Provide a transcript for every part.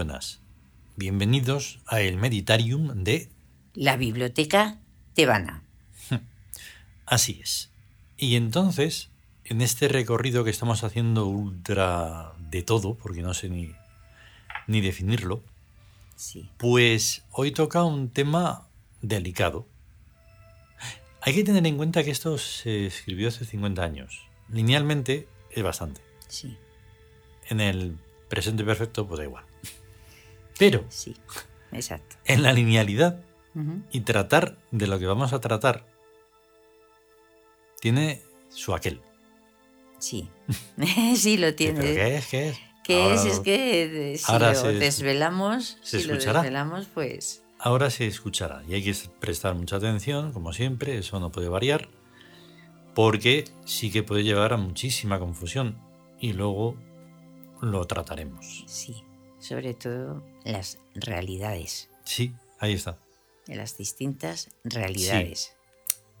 buenas. Bienvenidos a el Meditarium de... La biblioteca tebana. Así es. Y entonces, en este recorrido que estamos haciendo ultra de todo, porque no sé ni, ni definirlo, Sí. pues hoy toca un tema delicado. Hay que tener en cuenta que esto se escribió hace 50 años. Linealmente es bastante. Sí. En el presente perfecto, pues da igual. Pero Sí. Exacto. en la linealidad y tratar de lo que vamos a tratar tiene su aquel. Sí. sí lo ¿Pero tiene. qué es? ¿Qué es? ¿Qué Ahora es? lo- Es que eh, si ahora lo se- desvelamos, se si lo escuchará. desvelamos, pues Ahora se escuchará y hay que prestar mucha atención, como siempre, eso no puede variar, porque sí que puede llevar a muchísima confusión y luego lo trataremos. sí. Sobre todo las realidades, Sí, ahí está. de las distintas realidades.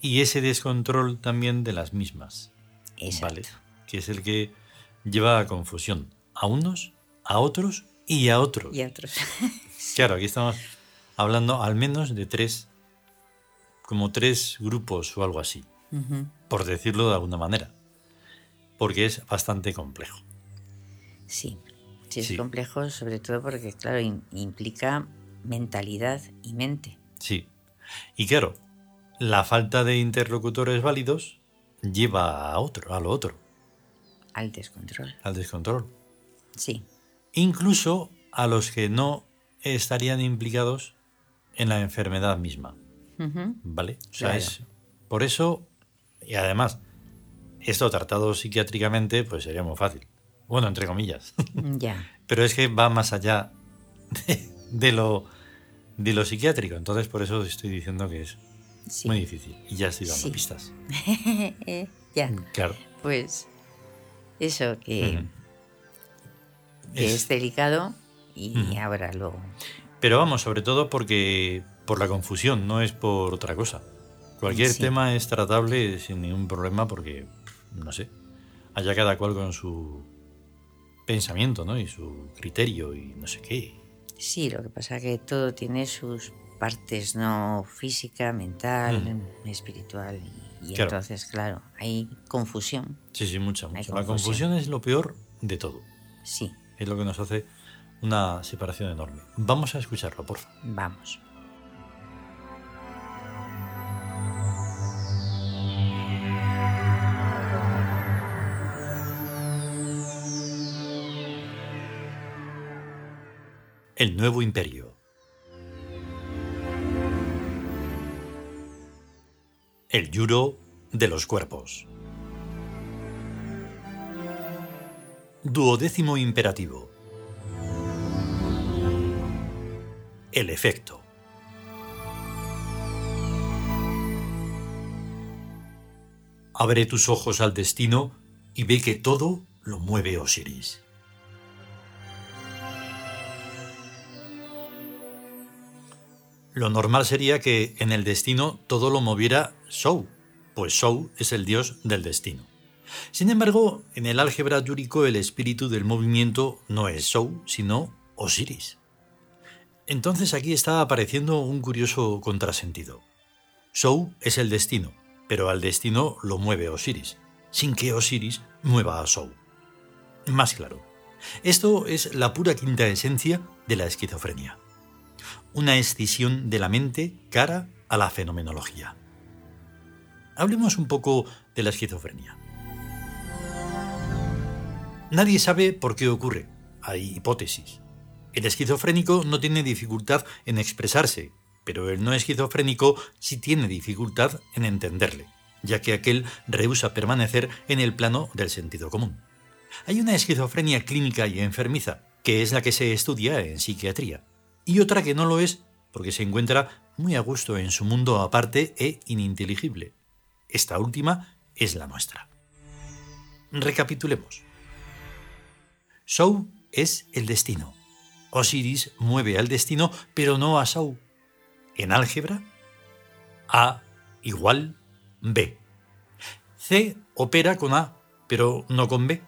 Y ese descontrol también de las mismas, Exacto. ¿vale? Que es el que lleva a confusión a unos, a otros y a otros. Y otros. Claro, aquí estamos hablando al menos de tres, como tres grupos o algo así. Por decirlo de alguna manera, porque es bastante complejo. Sí. Sí, es Sí. complejo, sobre todo porque, claro, im- implica mentalidad y mente. Sí. Y claro, la falta de interlocutores válidos lleva a otro, a lo otro, Al descontrol. al descontrol. Sí. Incluso a los que no estarían implicados en la enfermedad misma. ¿vale? O sea, Claro. es por eso y además esto tratado psiquiátricamente pues sería muy fácil. Bueno, entre comillas. Ya. Pero es que va más allá de, de lo, de lo psiquiátrico. Entonces, por eso estoy diciendo que es Sí. muy difícil. Y ya estoy dando Sí. pistas. Eh, ya. Claro. Pues eso que, Es- es, delicado y Ujú. ahora lo... Pero vamos, sobre todo porque por la confusión, no es por otra cosa. Cualquier Sí. tema es tratable sin ningún problema porque, no sé, haya cada cual con su pensamiento, ¿no? Y su criterio y no sé qué. Sí, lo que pasa que todo tiene sus partes, ¿no? Física, mental, espiritual. Y, y Claro. entonces, claro, hay confusión. Sí, sí, mucha, mucha. La confusión es lo peor de todo. Sí, Es lo que nos hace una separación enorme. Vamos a escucharlo, por favor. vamos. El nuevo imperio. El yuro de los cuerpos. Duodécimo imperativo. El efecto. Abre tus ojos al destino y ve que todo lo mueve Osiris. Lo normal sería que en el destino todo lo moviera Sou, pues Sou es el dios del destino. Sin embargo, en el álgebra yúrico el espíritu del movimiento no es Sou, sino Osiris. Entonces aquí está apareciendo un curioso contrasentido. Sou es el destino, pero al destino lo mueve Osiris, sin que Osiris mueva a Sou. Más claro, esto es la pura quinta esencia de la esquizofrenia una escisión de la mente cara a la fenomenología. Hablemos un poco de la esquizofrenia. Nadie sabe por qué ocurre. Hay hipótesis. El esquizofrénico no tiene dificultad en expresarse, pero el no esquizofrénico sí tiene dificultad en entenderle, ya que aquel rehúsa permanecer en el plano del sentido común. Hay una esquizofrenia clínica y enfermiza, que es la que se estudia en psiquiatría, y otra que no lo es porque se encuentra muy a gusto en su mundo aparte e ininteligible. Esta última es la nuestra. Recapitulemos. Sou es el destino. Osiris mueve al destino, pero no a Sou. En álgebra, A igual B. C opera con A, pero no con B.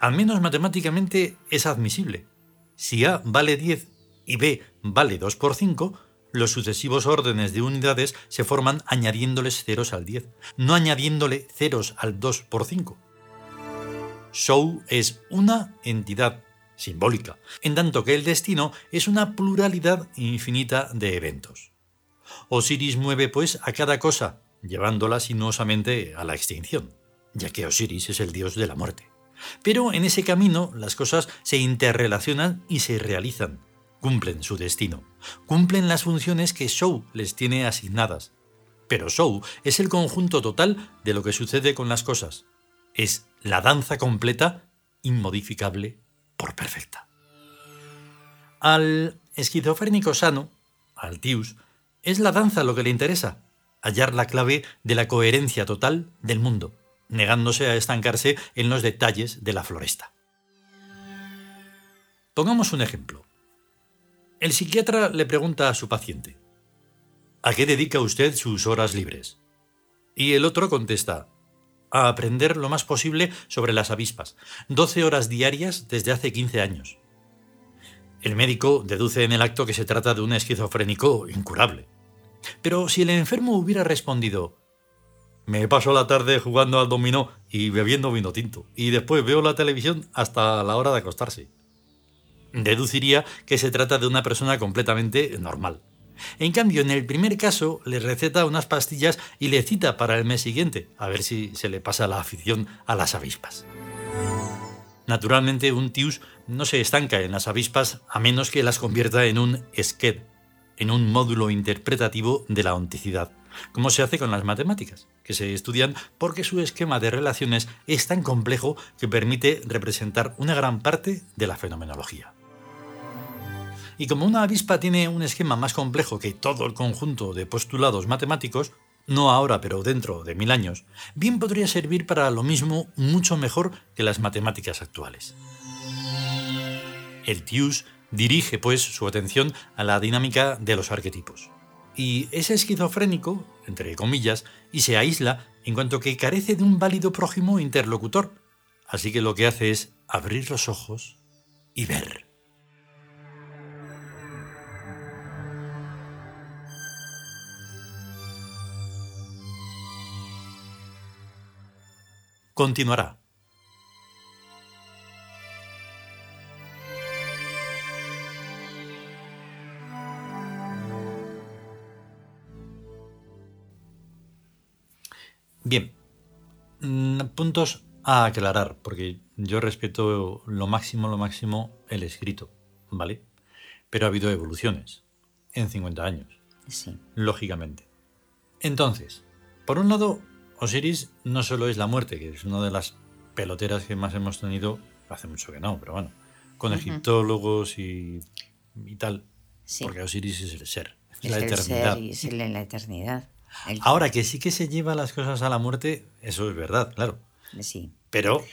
Al menos matemáticamente es admisible, si A vale 10 y B vale 2 por 5, los sucesivos órdenes de unidades se forman añadiéndoles ceros al 10, no añadiéndole ceros al 2 por 5. Show es una entidad simbólica, en tanto que el destino es una pluralidad infinita de eventos. Osiris mueve pues a cada cosa, llevándola sinuosamente a la extinción, ya que Osiris es el dios de la muerte. Pero en ese camino las cosas se interrelacionan y se realizan, cumplen su destino, cumplen las funciones que Show les tiene asignadas. Pero Show es el conjunto total de lo que sucede con las cosas. Es la danza completa, inmodificable por perfecta. Al esquizofrénico sano, al Tius, es la danza lo que le interesa, hallar la clave de la coherencia total del mundo, negándose a estancarse en los detalles de la floresta. Pongamos un ejemplo. El psiquiatra le pregunta a su paciente, ¿A qué dedica usted sus horas libres? Y el otro contesta, a aprender lo más posible sobre las avispas, 12 horas diarias desde hace 15 años. El médico deduce en el acto que se trata de un esquizofrénico incurable. Pero si el enfermo hubiera respondido, me paso la tarde jugando al dominó y bebiendo vino tinto, y después veo la televisión hasta la hora de acostarse deduciría que se trata de una persona completamente normal. En cambio, en el primer caso, le receta unas pastillas y le cita para el mes siguiente, a ver si se le pasa la afición a las avispas. Naturalmente, un tius no se estanca en las avispas a menos que las convierta en un sked, en un módulo interpretativo de la onticidad, como se hace con las matemáticas, que se estudian porque su esquema de relaciones es tan complejo que permite representar una gran parte de la fenomenología. Y como una avispa tiene un esquema más complejo que todo el conjunto de postulados matemáticos, no ahora pero dentro de mil años, bien podría servir para lo mismo mucho mejor que las matemáticas actuales. El TIUS dirige pues su atención a la dinámica de los arquetipos. Y es esquizofrénico, entre comillas, y se aísla en cuanto que carece de un válido prójimo interlocutor. Así que lo que hace es abrir los ojos y ver. Continuará. Bien, mm, puntos a aclarar, porque yo respeto lo máximo, lo máximo el escrito, ¿vale? Pero ha habido evoluciones en 50 años. Sí. Lógicamente. Entonces, por un lado, Osiris no solo es la muerte, que es una de las peloteras que más hemos tenido, hace mucho que no, pero bueno, con egiptólogos y, tal, porque Osiris es el ser, es, la eternidad. es la eternidad. Ahora que sí que se lleva las cosas a la muerte, eso es verdad, claro. Sí. Pero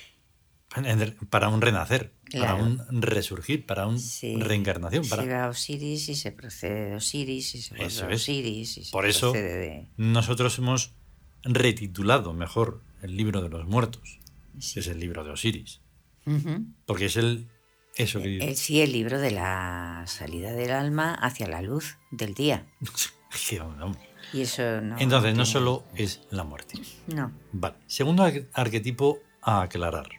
para un renacer, para un resurgir, para una reencarnación. Para... Se va a Osiris y se procede de Osiris y se eso a Osiris y se Por eso nosotros hemos retitulado mejor el libro de los muertos, es el libro de Osiris. Porque es el... Eso que... el, sí, el libro de la salida del alma hacia la luz del día. y eso no, Entonces, no solo es la muerte. No. Vale. Segundo arquetipo a aclarar.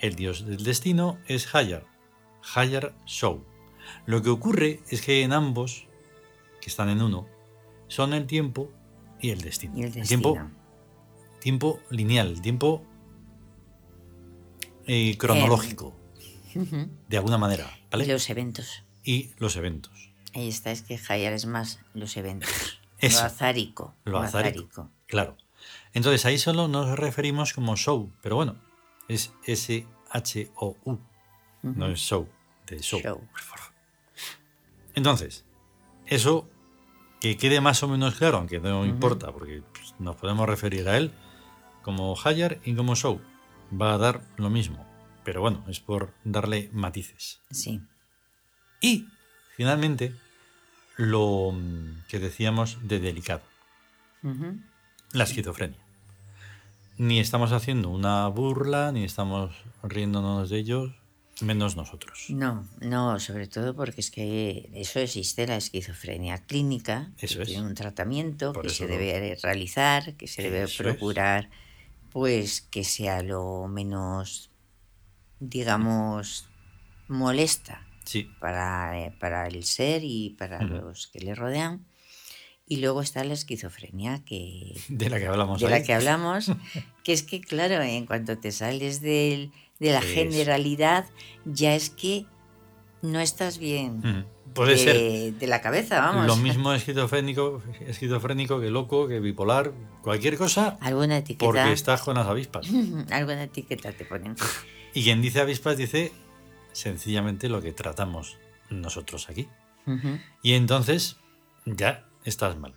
El dios del destino es Hayar. Hayar Show. Lo que ocurre es que en ambos, que están en uno, son el tiempo y el destino. el tiempo, tiempo lineal, tiempo eh, cronológico, de alguna manera. ¿vale? Y los eventos. Y los eventos. Ahí está, es que Hayar es más los eventos. Lo azárico. Lo, azárico, Claro. Entonces ahí solo nos referimos como show, pero bueno, es S-H-O-U, no es show, de show. show. Entonces, eso que quede más o menos claro, aunque no importa, porque pues, nos podemos referir a él como Hayar y como Show. Va a dar lo mismo, pero bueno, es por darle matices. Sí. Y, finalmente, lo mm, que decíamos de delicado. La esquizofrenia. Ni estamos haciendo una burla, ni estamos riéndonos de ellos, menos nosotros. No, no, sobre todo porque es que eso existe, la esquizofrenia clínica, Eso que es. tiene un tratamiento Por que se lo- debe realizar, que se debe Eso es. procurar, pues que sea lo menos, digamos, molesta Sí, para, eh, para el ser y para Ujú. los que le rodean. Y luego está la esquizofrenia, que, de la que hablamos de ahí. la que hablamos, que es que, claro, en cuanto te sales del- de la Es- generalidad, ya es que no estás bien Mm. Puede de, ser de la cabeza, vamos. lo mismo esquizofrénico, esquizofrénico que loco, que bipolar, cualquier cosa, Alguna etiqueta, porque estás con las avispas. alguna etiqueta te ponen. Y quien dice avispas dice sencillamente lo que tratamos nosotros aquí. Y entonces ya estás mal.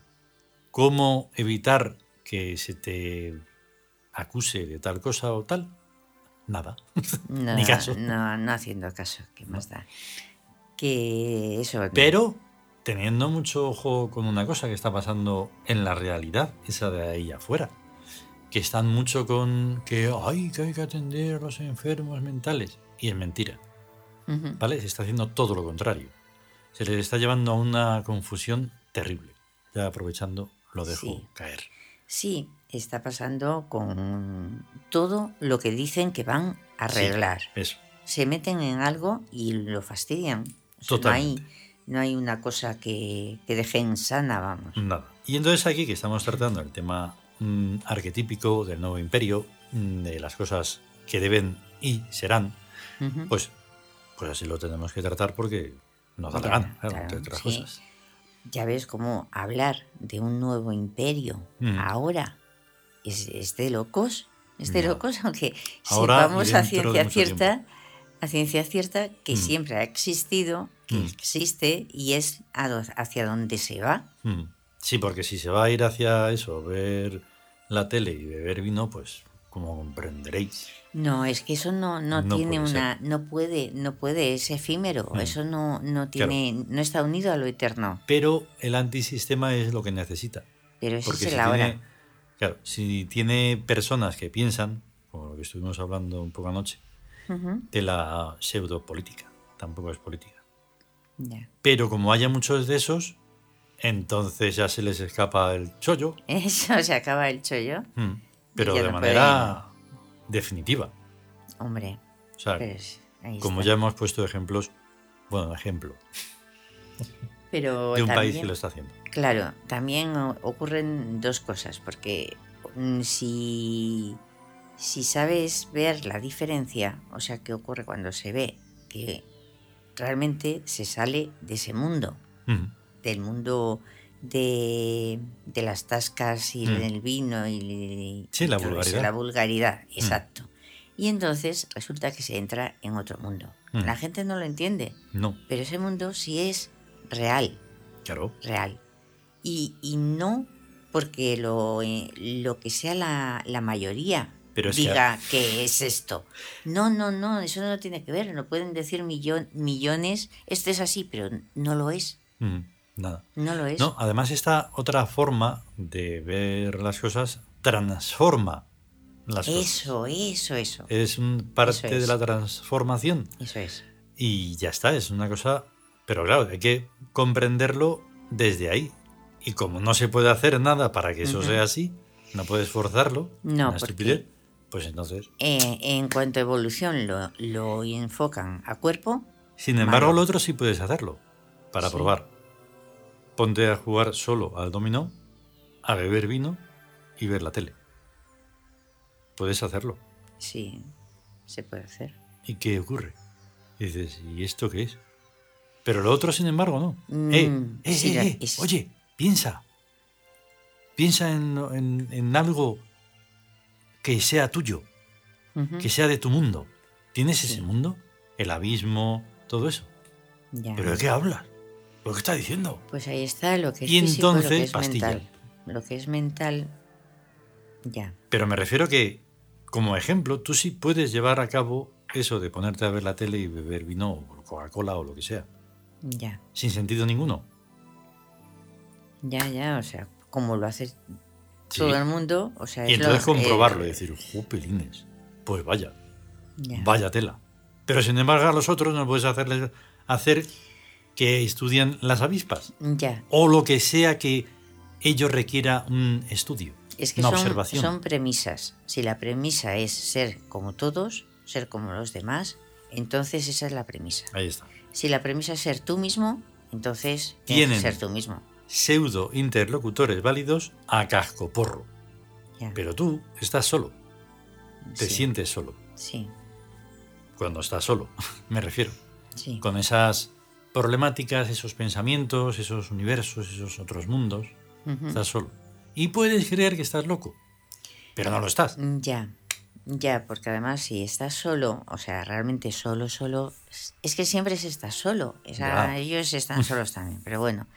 ¿Cómo evitar que se te acuse de tal cosa o tal? Nada. No, Ni caso. No, no haciendo caso, ¿qué más da? Que eso. Pero teniendo mucho ojo con una cosa que está pasando en la realidad, esa de ahí afuera. Que están mucho con que, ay, que hay que atender a los enfermos mentales. Y es mentira. ¿Vale? Se está haciendo todo lo contrario. Se les está llevando a una confusión terrible. Ya aprovechando, lo dejo Sí. caer. Sí, está pasando con todo lo que dicen que van a Sí, arreglar. eso. Se meten en algo y lo fastidian. O sea. No hay, no hay una cosa que, que dejen sana, vamos. Nada. Y entonces aquí que estamos tratando el tema mm, arquetípico del nuevo imperio, mm, de las cosas que deben y serán, pues, pues así lo tenemos que tratar porque nos da claro, claro, entre otras sí. cosas. Ya ves cómo hablar de un nuevo imperio Mm. ahora es, es de locos. Es de locos, aunque Ahora sepamos a ciencia cierta, a ciencia cierta que Mm. siempre ha existido, que Mm. existe y es hacia dónde se va. Mm. Sí, porque si se va a ir hacia eso, ver la tele y beber vino, pues como comprenderéis. No, es que eso no, no, No tiene una, no puede, no puede, es efímero, Mm. eso no, no tiene, no está unido a lo eterno. Pero el antisistema es lo que necesita. Pero ese Porque es si el ahora. Claro, si tiene personas que piensan, como lo que estuvimos hablando un poco anoche, de la pseudopolítica, tampoco es política. ya. Pero como haya muchos de esos, entonces ya se les escapa el chollo, Eso se acaba el chollo, mm, pero de no manera definitiva. hombre. O sea, Pues como está. ya hemos puesto ejemplos, bueno, ejemplo Pero de un país que lo está haciendo. Claro, también ocurren dos cosas, porque mm, si, si sabes ver la diferencia, o sea, qué ocurre cuando se ve que realmente se sale de ese mundo, Mm, del mundo de, de las tascas y Mm. del vino y, Sí, la vulgaridad. Mm. la vulgaridad, exacto. Y entonces resulta que se entra en otro mundo. Mm. La gente no lo entiende, No, pero ese mundo sí es real claro. real. Y, y no porque lo, eh, lo que sea la, la mayoría Pero es que- diga que... es esto. No, no, no, eso no tiene que ver. No pueden decir millon- millones, esto es así, pero no lo es. Mm, nada. No lo es. No, además esta otra forma de ver las cosas transforma las cosas. eso, eso, eso. Es un parte Eso de la transformación Eso es. y ya está, es una cosa... Pero claro, hay que comprenderlo desde ahí. Y como no se puede hacer nada para que eso Ujú. sea así, no puedes forzarlo, No, una estupidez, pues entonces... Eh, en cuanto a evolución lo, lo enfocan a cuerpo, Sin embargo, Malo. lo otro sí puedes hacerlo, para Sí. probar. Ponte a jugar solo al dominó, a beber vino y ver la tele. Puedes hacerlo. sí, se puede hacer. ¿Y qué ocurre? Y dices, ¿y esto qué es? Pero lo otro, sin embargo, no. Mm, eh, eh, sí, eh, eh, es- Oye, piensa. Piensa en, en- en algo que sea tuyo, que sea de tu mundo. ¿Tienes Sí. ese mundo? El abismo, todo eso. ya. ¿Pero de qué hablas? ¿Lo que está diciendo? Pues ahí está lo que es Y físico y lo que entonces, es pastilla. mental. Lo que es mental, ya. Pero me refiero que, como ejemplo, tú sí puedes llevar a cabo eso de ponerte a ver la tele y beber vino o Coca-Cola o lo que sea, Ya, sin sentido ninguno. Ya, ya, o sea, como lo hace Sí. todo el mundo, o sea, Y es entonces lo- comprobarlo y eh, decir, ¡jo, pelines! Pues vaya, ya. vaya tela. Pero sin embargo a los otros no puedes hacerles hacer que estudien las avispas. Ya. O lo que sea que ello requiera un estudio. Es que una son, observación. son premisas. Si la premisa es ser como todos, ser como los demás, entonces esa es la premisa. Ahí está. Si la premisa es ser tú mismo, entonces tienes que ser tú mismo. Pseudo interlocutores válidos a casco porro. Ya. Pero tú estás solo. Te Sí, sientes solo. Sí, Cuando estás solo, me refiero. sí. Con esas problemáticas, esos pensamientos, esos universos, esos otros mundos. Ujú. Estás solo. Y puedes creer que estás loco. Pero no lo estás. Ya, ya, porque además si estás solo, o sea, realmente solo, solo, es que siempre se está solo. Ya. ellos están solos también, pero bueno.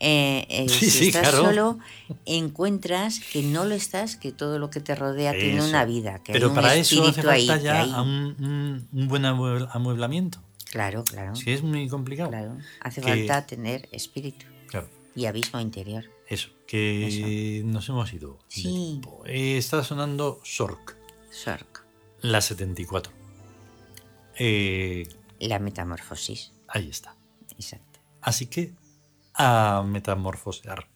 Eh, eh, Sí, si sí, estás claro. solo, encuentras que no lo estás, que todo lo que te rodea tiene una vida, que hay Pero un para eso hace ahí, falta que ya hay- un, un- un buen amue- amueblamiento. Claro, claro, Si es muy complicado. claro. Hace que- falta tener espíritu Claro. y abismo interior. Eso, que nos hemos ido. Sí. Eh, está sonando Sork, Sork, la 74. Eh, la metamorfosis, ahí está. exacto. Así que a metamorfosear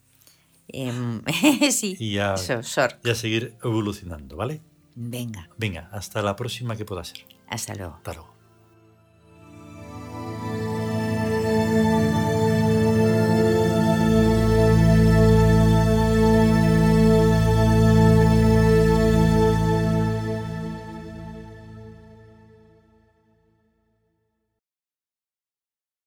Em, sí, y a, y a seguir evolucionando, ¿vale? Venga, Venga, hasta la próxima que pueda ser. hasta luego. Hasta luego.